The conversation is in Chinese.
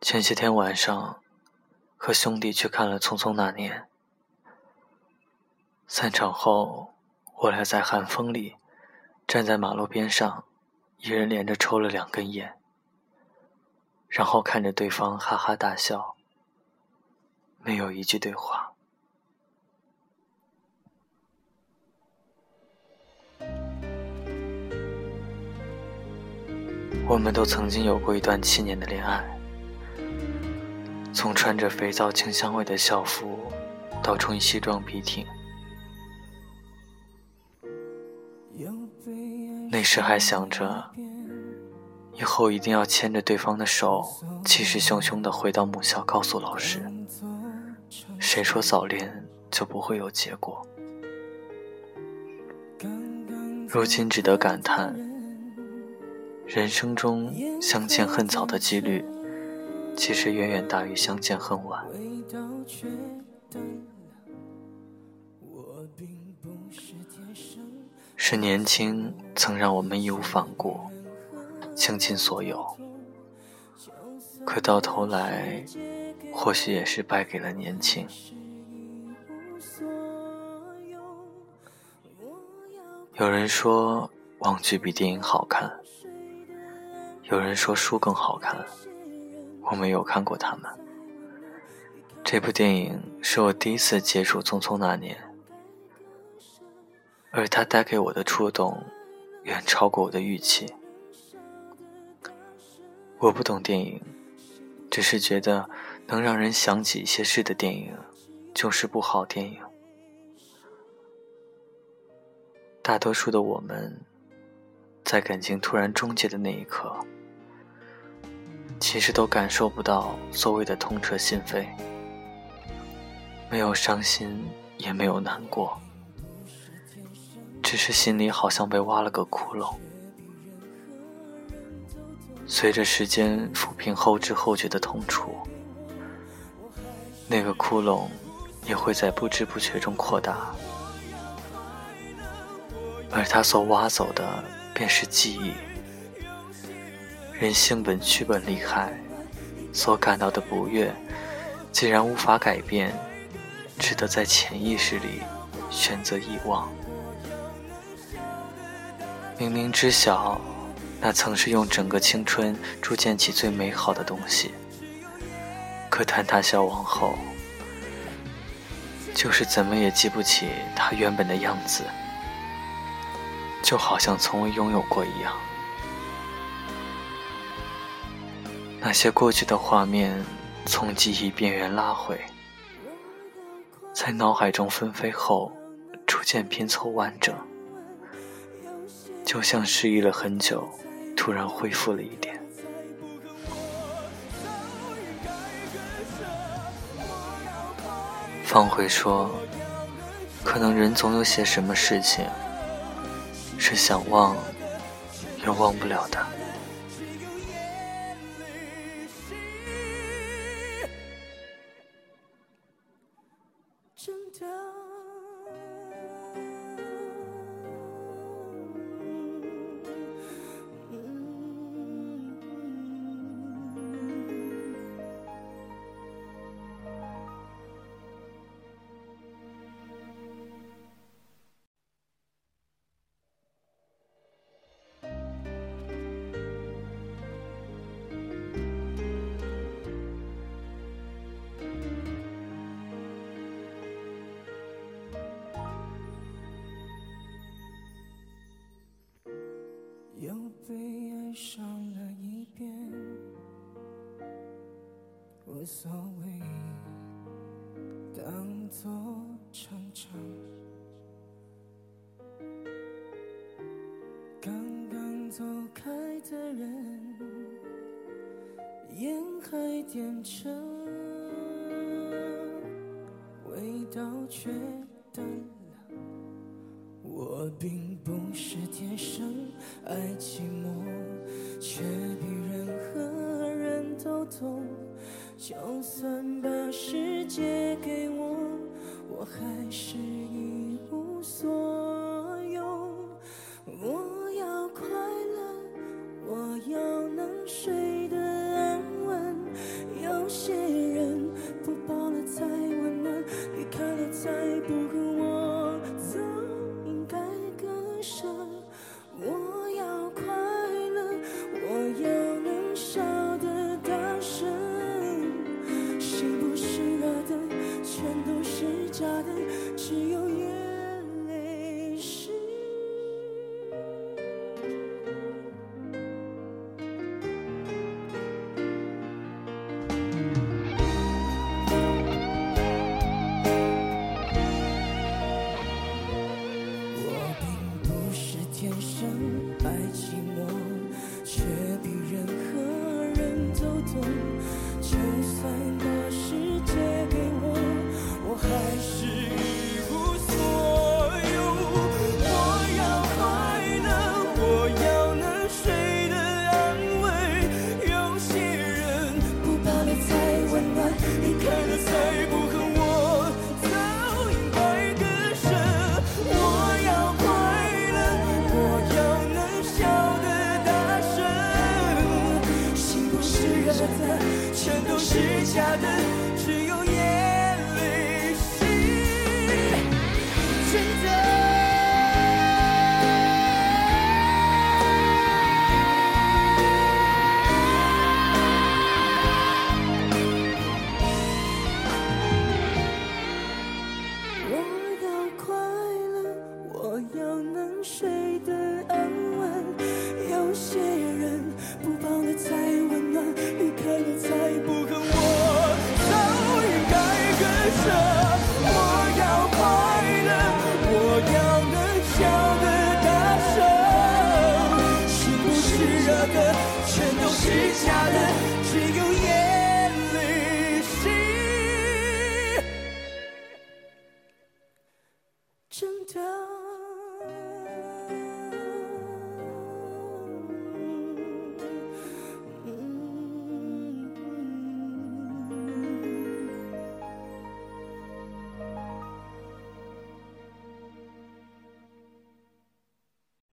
前些天晚上，和兄弟去看了《匆匆那年》。散场后，我俩在寒风里站在马路边上，一人连着抽了两根烟，然后看着对方哈哈大笑，没有一句对话。我们都曾经有过一段七年的恋爱，从穿着肥皂清香味的校服，到穿西装笔挺。那时还想着，以后一定要牵着对方的手，气势汹汹地回到母校，告诉老师。谁说早恋就不会有结果？如今只得感叹。人生中相见恨早的几率，其实远远大于相见恨晚。是年轻曾让我们义无反顾，倾尽所有，可到头来，或许也是败给了年轻。有人说，网剧比电影好看。有人说书更好看，我没有看过他们。这部电影是我第一次接触《匆匆那年》，而它带给我的触动远超过我的预期。我不懂电影，只是觉得能让人想起一些事的电影，就是部好电影。大多数的我们，在感情突然终结的那一刻。其实都感受不到所谓的痛彻心扉，没有伤心，也没有难过，只是心里好像被挖了个窟窿。随着时间抚平后知后觉的痛楚，那个窟窿也会在不知不觉中扩大，而他所挖走的便是记忆。人性本趋本利害，所感到的不悦，既然无法改变，只得在潜意识里选择遗忘。明明知晓，那曾是用整个青春铸建起最美好的东西，可坍塌消亡后，就是怎么也记不起它原本的样子，就好像从未拥有过一样。那些过去的画面，从记忆边缘拉回，在脑海中纷飞后，逐渐拼凑完整，就像失忆了很久，突然恢复了一点。方茴说：“可能人总有些什么事情，是想忘，又忘不了的。”又被爱上了一遍，无所谓，当作成长。刚刚走开的人，烟还点着，味道却淡。我并不是天生爱寂寞，却比任何人都懂。就算把世界给我，我还是一家的，只有。全都是假的，只有眼